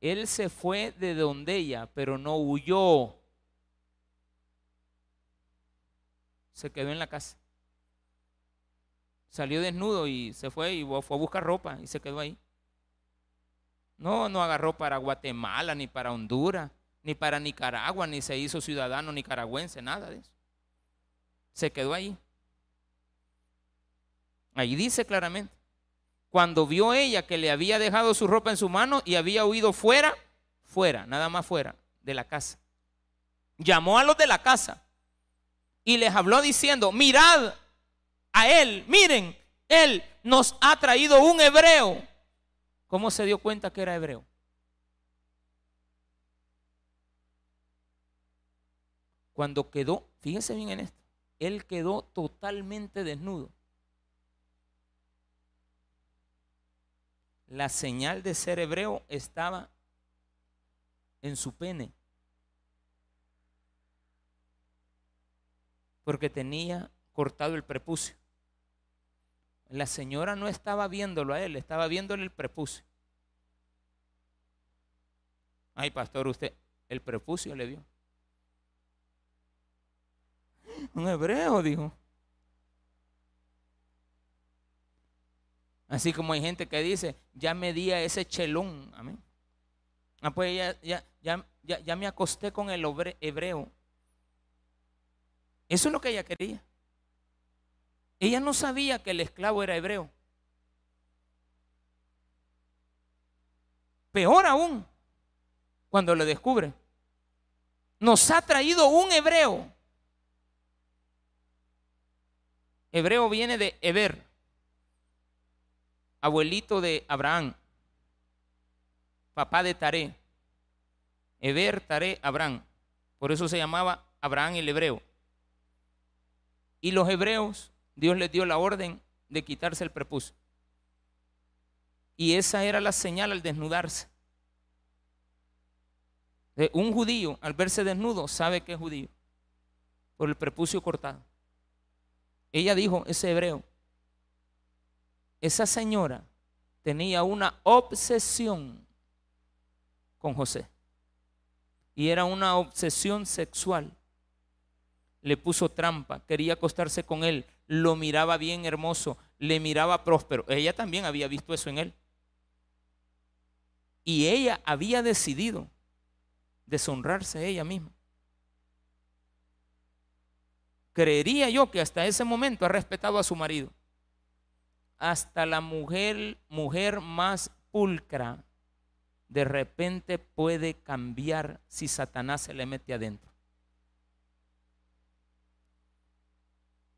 él se fue de donde ella, pero no huyó. Se quedó en la casa. Salió desnudo y se fue y fue a buscar ropa y se quedó ahí. No, no agarró para Guatemala, ni para Honduras, ni para Nicaragua, ni se hizo ciudadano nicaragüense, nada de eso. Se quedó ahí. Ahí dice claramente cuando vio ella que le había dejado su ropa en su mano y había huido fuera, fuera, nada más fuera de la casa. Llamó a los de la casa y les habló diciendo, mirad a él, miren, él nos ha traído un hebreo. ¿Cómo se dio cuenta que era hebreo? Cuando quedó, fíjense bien en esto, él quedó totalmente desnudo. la señal de ser hebreo estaba en su pene. Porque tenía cortado el prepucio. La señora no estaba viéndolo a él, estaba viéndole el prepucio. Ay, pastor, usted el prepucio le vio. Un hebreo, dijo. Así como hay gente que dice, ya me di ese chelón. Amén. Ah, pues ya, ya, ya, ya me acosté con el hebreo. Eso es lo que ella quería. Ella no sabía que el esclavo era hebreo. Peor aún, cuando lo descubre, nos ha traído un hebreo. Hebreo viene de Heber abuelito de Abraham, papá de Taré, Eber, Taré, Abraham. Por eso se llamaba Abraham el hebreo. Y los hebreos, Dios les dio la orden de quitarse el prepucio. Y esa era la señal al desnudarse. Un judío, al verse desnudo, sabe que es judío, por el prepucio cortado. Ella dijo, ese hebreo, esa señora tenía una obsesión con José. Y era una obsesión sexual. Le puso trampa, quería acostarse con él, lo miraba bien hermoso, le miraba próspero. Ella también había visto eso en él. Y ella había decidido deshonrarse ella misma. Creería yo que hasta ese momento ha respetado a su marido. Hasta la mujer, mujer más pulcra, de repente puede cambiar si Satanás se le mete adentro.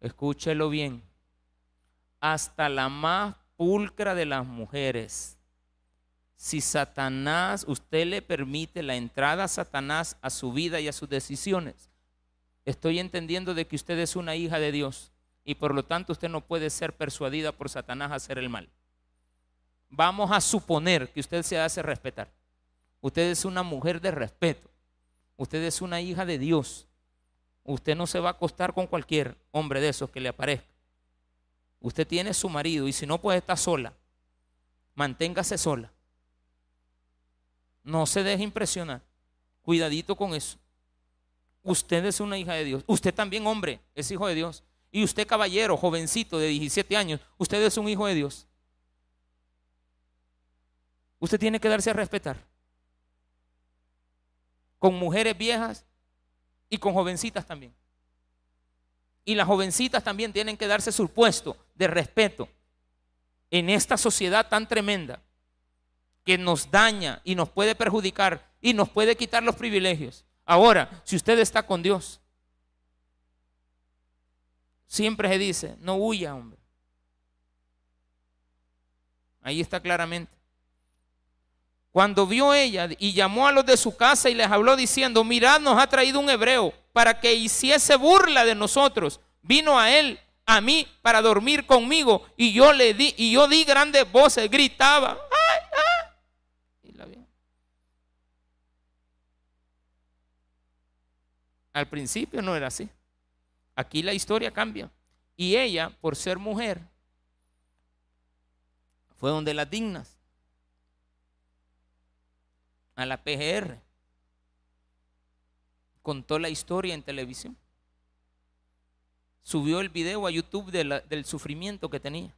Escúchelo bien. Hasta la más pulcra de las mujeres. Si Satanás, usted le permite la entrada a Satanás a su vida y a sus decisiones, estoy entendiendo de que usted es una hija de Dios y por lo tanto usted no puede ser persuadida por Satanás a hacer el mal. Vamos a suponer que usted se hace respetar. Usted es una mujer de respeto. Usted es una hija de Dios. Usted no se va a acostar con cualquier hombre de esos que le aparezca. Usted tiene su marido y si no puede estar sola, manténgase sola. No se deje impresionar. Cuidadito con eso. Usted es una hija de Dios. Usted también, hombre, es hijo de Dios. Y usted, caballero, jovencito de 17 años, usted es un hijo de Dios. Usted tiene que darse a respetar. Con mujeres viejas y con jovencitas también. Y las jovencitas también tienen que darse su puesto de respeto en esta sociedad tan tremenda que nos daña y nos puede perjudicar y nos puede quitar los privilegios. Ahora, si usted está con Dios, siempre se dice, no huya, hombre. Ahí está claramente. Cuando vio ella y llamó a los de su casa y les habló diciendo, mirad, nos ha traído un hebreo para que hiciese burla de nosotros. Vino a él, a mí, para dormir conmigo y yo le di, y yo di grandes voces, gritaba, ¡ay, ay! Y la vi. Al principio no era así. Aquí la historia cambia. Y ella, por ser mujer, fue donde las dignas a la PGR. Contó la historia en televisión. Subió el video a YouTube del sufrimiento que tenía.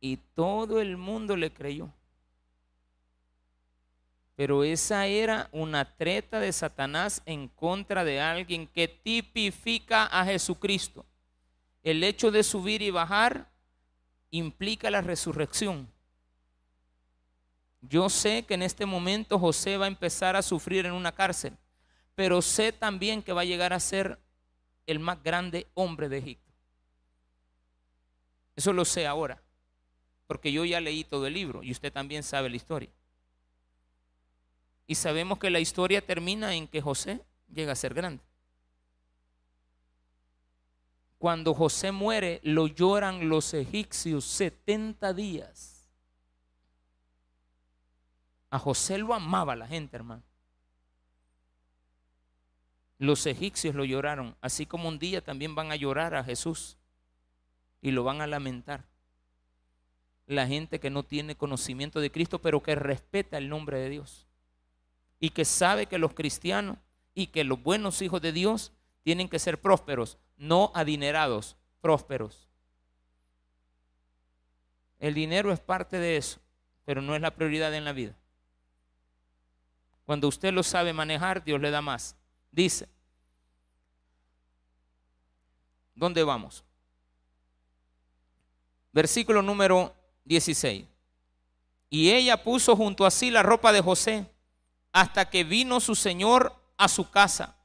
Y todo el mundo le creyó. Pero esa era una treta de Satanás en contra de alguien que tipifica a Jesucristo. El hecho de subir y bajar implica la resurrección. Yo sé que en este momento José va a empezar a sufrir en una cárcel, pero sé también que va a llegar a ser el más grande hombre de Egipto. Eso lo sé ahora, porque yo ya leí todo el libro y usted también sabe la historia. Y sabemos que la historia termina en que José llega a ser grande. Cuando José muere, lo lloran los egipcios 70 días. A José lo amaba la gente, hermano. Los egipcios lo lloraron, así como un día también van a llorar a Jesús y lo van a lamentar. La gente que no tiene conocimiento de Cristo, pero que respeta el nombre de Dios. Y que sabe que los cristianos y que los buenos hijos de Dios tienen que ser prósperos, no adinerados, prósperos. El dinero es parte de eso, pero no es la prioridad en la vida. Cuando usted lo sabe manejar, Dios le da más. Dice, ¿dónde vamos? Versículo número 16. Y ella puso junto a sí la ropa de José hasta que vino su señor a su casa.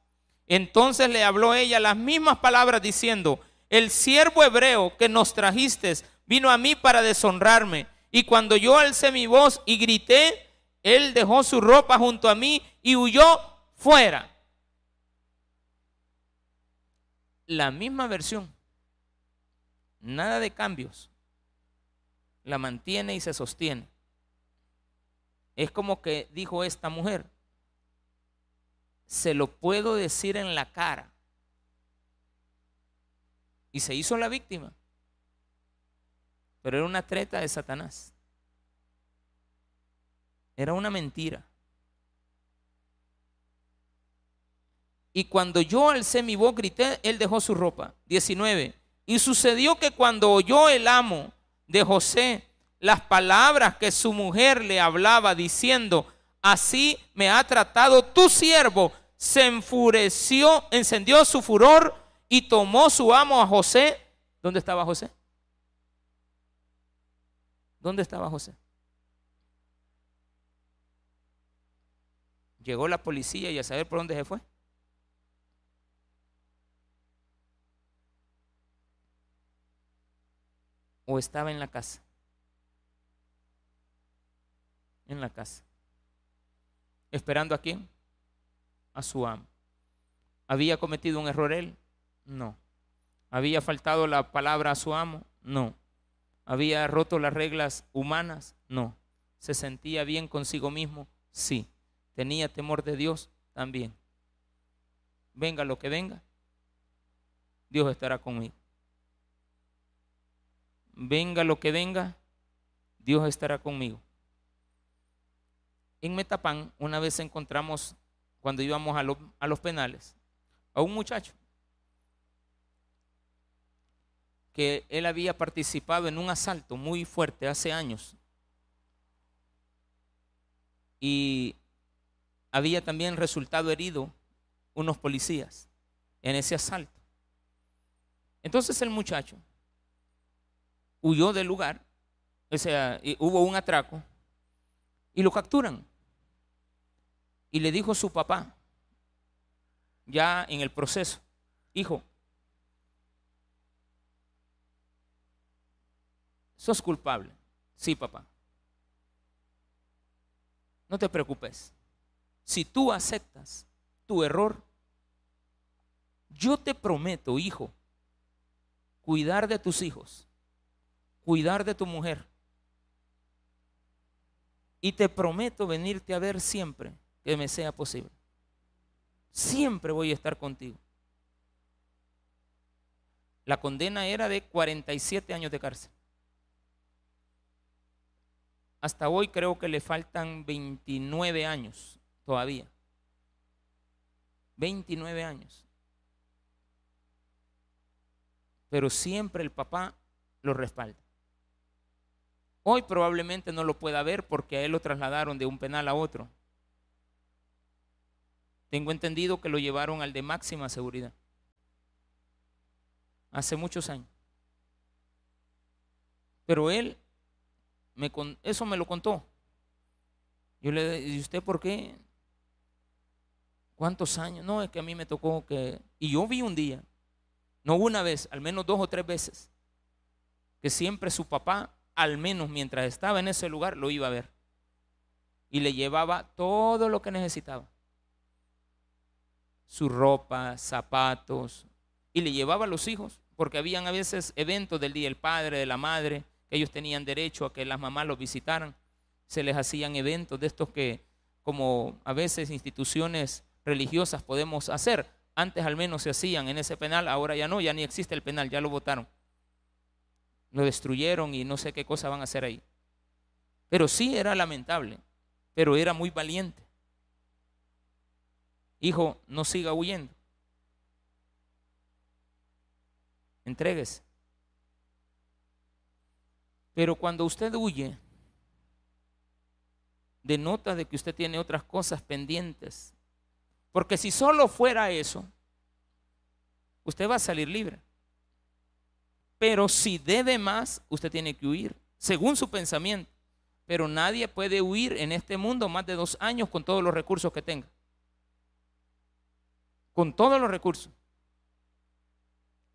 Entonces le habló ella las mismas palabras diciendo, el siervo hebreo que nos trajiste vino a mí para deshonrarme. Y cuando yo alcé mi voz y grité, él dejó su ropa junto a mí y huyó fuera. La misma versión. Nada de cambios. La mantiene y se sostiene. Es como que dijo esta mujer, se lo puedo decir en la cara. Y se hizo la víctima. Pero era una treta de Satanás. Era una mentira. Y cuando yo alcé mi voz, grité, él dejó su ropa. 19. Y sucedió que cuando oyó el amo de José las palabras que su mujer le hablaba diciendo, así me ha tratado tu siervo, se enfureció, encendió su furor y tomó su amo a José. ¿Dónde estaba José? ¿Dónde estaba José? Llegó la policía y a saber por dónde se fue. ¿O estaba en la casa? En la casa. ¿Esperando a quién? A su amo. ¿Había cometido un error él? No. ¿Había faltado la palabra a su amo? No. ¿Había roto las reglas humanas? No. ¿Se sentía bien consigo mismo? Sí. ¿Tenía temor de Dios? También. Venga lo que venga, Dios estará conmigo. Venga lo que venga, Dios estará conmigo. En Metapán una vez encontramos, cuando íbamos a, a los penales, a un muchacho que él había participado en un asalto muy fuerte hace años. Y había también resultado herido unos policías en ese asalto. Entonces el muchacho huyó del lugar, o sea, hubo un atraco y lo capturan. Y le dijo su papá, ya en el proceso, hijo, sos culpable. Sí, papá. No te preocupes. Si tú aceptas tu error, yo te prometo, hijo, cuidar de tus hijos, cuidar de tu mujer. Y te prometo venirte a ver siempre que me sea posible. Siempre voy a estar contigo. La condena era de 47 años de cárcel. Hasta hoy creo que le faltan 29 años todavía. 29 años. Pero siempre el papá lo respalda. Hoy probablemente no lo pueda ver porque a él lo trasladaron de un penal a otro. Tengo entendido que lo llevaron al de máxima seguridad. Hace muchos años. Pero él, me, eso me lo contó. Yo le dije, ¿y usted por qué? ¿Cuántos años? No, es que a mí me tocó que... Y yo vi un día, no una vez, al menos dos o tres veces, que siempre su papá, al menos mientras estaba en ese lugar, lo iba a ver. Y le llevaba todo lo que necesitaba. Su ropa, zapatos. Y le llevaba a los hijos, porque habían a veces eventos del día del padre, de la madre, que ellos tenían derecho a que las mamás los visitaran. Se les hacían eventos de estos que, como a veces instituciones religiosas podemos hacer. Antes al menos se hacían en ese penal, ahora ya no, ya ni existe el penal, ya lo votaron. Lo destruyeron y no sé qué cosa van a hacer ahí. Pero sí era lamentable, pero era muy valiente. Hijo, no siga huyendo. Entréguese. Pero cuando usted huye, denota de que usted tiene otras cosas pendientes porque si solo fuera eso, usted va a salir libre. Pero si debe más, usted tiene que huir, según su pensamiento. Pero nadie puede huir en este mundo más de dos años con todos los recursos que tenga. Con todos los recursos.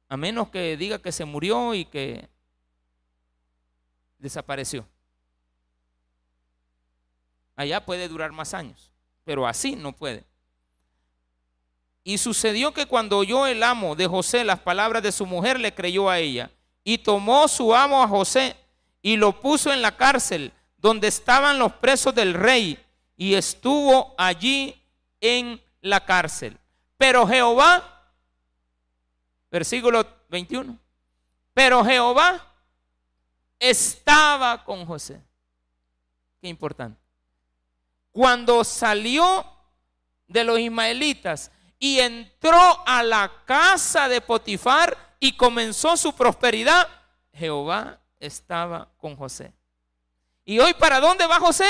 A menos que diga que se murió y que desapareció. Allá puede durar más años, pero así no puede. Y sucedió que cuando oyó el amo de José las palabras de su mujer, le creyó a ella. Y tomó su amo a José y lo puso en la cárcel donde estaban los presos del rey y estuvo allí en la cárcel. Pero Jehová, versículo 21, pero Jehová estaba con José. Qué importante. Cuando salió de los ismaelitas, y entró a la casa de Potifar y comenzó su prosperidad, Jehová estaba con José. ¿Y hoy para dónde va José?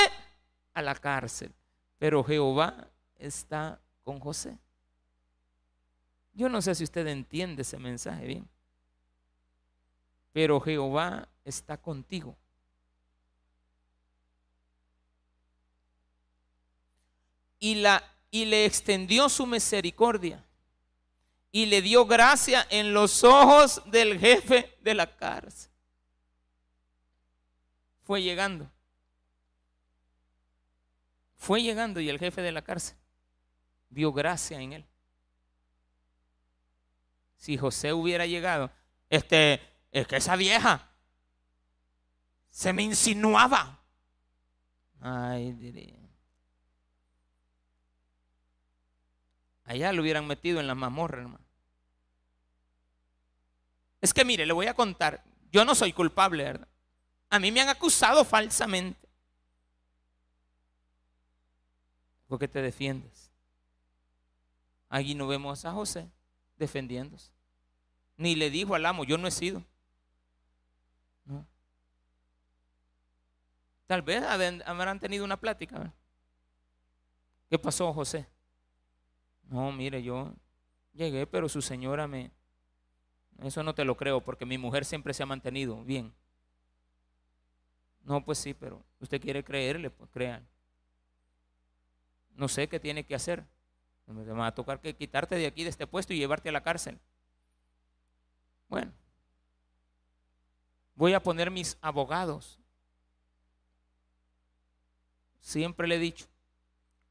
A la cárcel. Pero Jehová está con José. Yo no sé si usted entiende ese mensaje bien, pero Jehová está contigo. Y, le extendió su misericordia y le dio gracia en los ojos del jefe de la cárcel. Fue llegando. Fue llegando y el jefe de la cárcel vio gracia en él. Si José hubiera llegado, este, es que esa vieja se me insinuaba. Ay, diría. Allá lo hubieran metido en la mazmorra, hermano. Es que mire, le voy a contar. Yo no soy culpable, ¿verdad? A mí me han acusado falsamente. ¿Por qué te defiendes? Allí no vemos a José defendiéndose. Ni le dijo al amo, yo no he sido. No. Tal vez habrán tenido una plática. ¿Qué pasó, José? No, mire, yo llegué, pero su señora me... Eso no te lo creo, porque mi mujer siempre se ha mantenido bien. No, pues sí, pero usted quiere creerle, pues crean. No sé qué tiene que hacer. Me va a tocar que quitarte de aquí, de este puesto, y llevarte a la cárcel. Bueno, voy a poner mis abogados. Siempre le he dicho,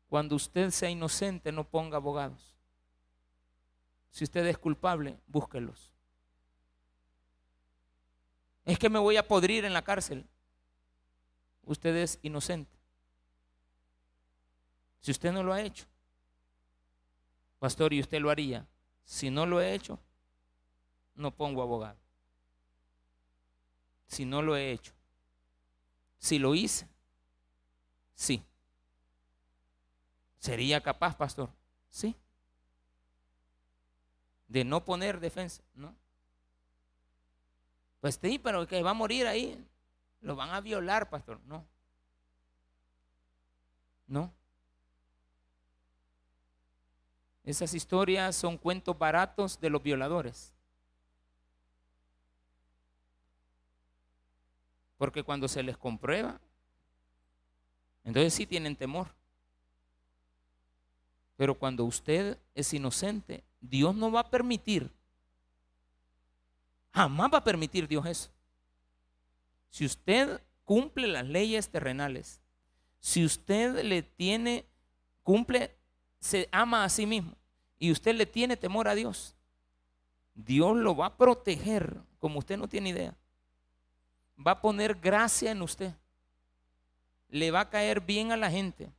cuando usted sea inocente, no ponga abogados. Si usted es culpable, búsquelos. Es que me voy a podrir en la cárcel. Usted es inocente. Si usted no lo ha hecho, pastor, y usted lo haría. Si no lo he hecho, no pongo abogado. Si no lo he hecho. Si lo hice, sí. ¿Sería capaz, pastor? Sí. De no poner defensa, ¿no? Pues sí, pero que va a morir ahí. Lo van a violar, pastor. No. No. Esas historias son cuentos baratos de los violadores. Porque cuando se les comprueba, entonces sí tienen temor. Pero cuando usted es inocente, Dios no va a permitir, jamás va a permitir Dios eso. Si usted cumple las leyes terrenales, si usted le tiene, cumple, se ama a sí mismo y usted le tiene temor a Dios, Dios lo va a proteger como usted no tiene idea. Va a poner gracia en usted. Le va a caer bien a la gente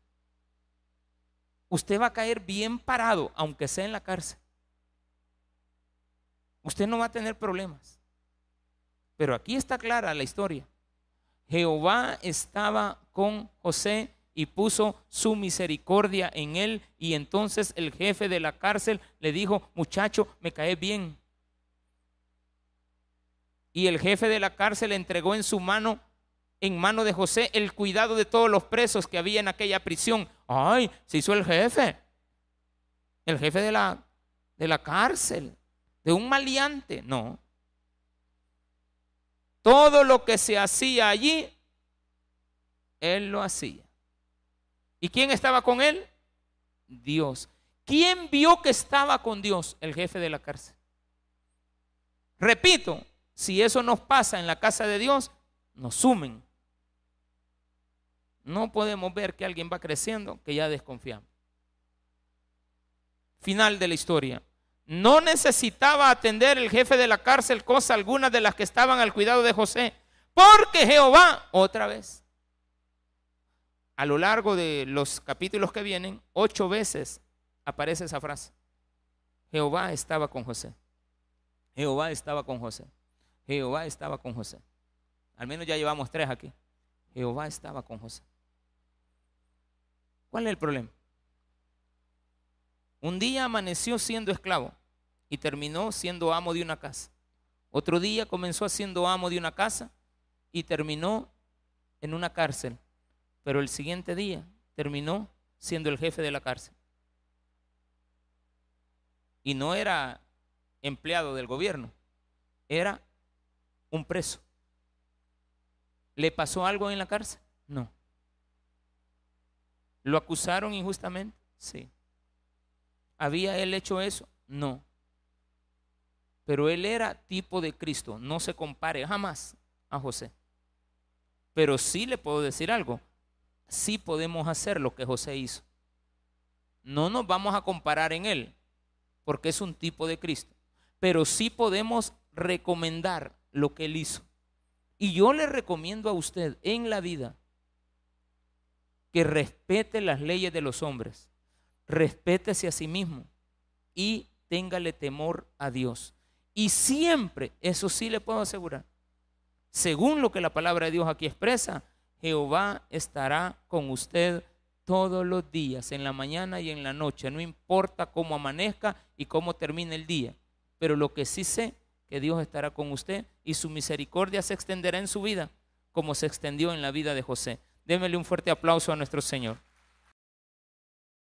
usted va a caer bien parado, aunque sea en la cárcel. Usted no va a tener problemas. Pero aquí está clara la historia. Jehová estaba con José y puso su misericordia en él. Y entonces el jefe de la cárcel le dijo, muchacho, me cae bien. Y el jefe de la cárcel entregó en su mano en mano de José el cuidado de todos los presos que había en aquella prisión. Ay, se hizo el jefe, el jefe de la, de la cárcel, de un maleante. No. Todo lo que se hacía allí, él lo hacía. ¿Y quién estaba con él? Dios. ¿Quién vio que estaba con Dios? El jefe de la cárcel. Repito, si eso nos pasa en la casa de Dios, nos sumen. No podemos ver que alguien va creciendo que ya desconfiamos. Final de la historia. No necesitaba atender el jefe de la cárcel cosa alguna de las que estaban al cuidado de José, porque Jehová, otra vez, a lo largo de los capítulos que vienen, ocho veces aparece esa frase. Jehová estaba con José. Jehová estaba con José. Jehová estaba con José. Al menos ya llevamos tres aquí. Jehová estaba con José. ¿Cuál es el problema? Un día amaneció siendo esclavo y terminó siendo amo de una casa. Otro día comenzó siendo amo de una casa y terminó en una cárcel. Pero el siguiente día terminó siendo el jefe de la cárcel. Y no era empleado del gobierno, era un preso. ¿Le pasó algo en la cárcel? No. ¿Lo acusaron injustamente? Sí. ¿Había él hecho eso? No. Pero él era tipo de Cristo. No se compare jamás a José. Pero sí le puedo decir algo. Sí podemos hacer lo que José hizo. No nos vamos a comparar en él, porque es un tipo de Cristo. Pero sí podemos recomendar lo que él hizo. Y yo le recomiendo a usted en la vida que respete las leyes de los hombres, respétese a sí mismo y téngale temor a Dios. Y siempre, eso sí le puedo asegurar, según lo que la palabra de Dios aquí expresa, Jehová estará con usted todos los días, en la mañana y en la noche, no importa cómo amanezca y cómo termine el día. Pero lo que sí sé, que Dios estará con usted y su misericordia se extenderá en su vida como se extendió en la vida de José. Démele un fuerte aplauso a nuestro Señor.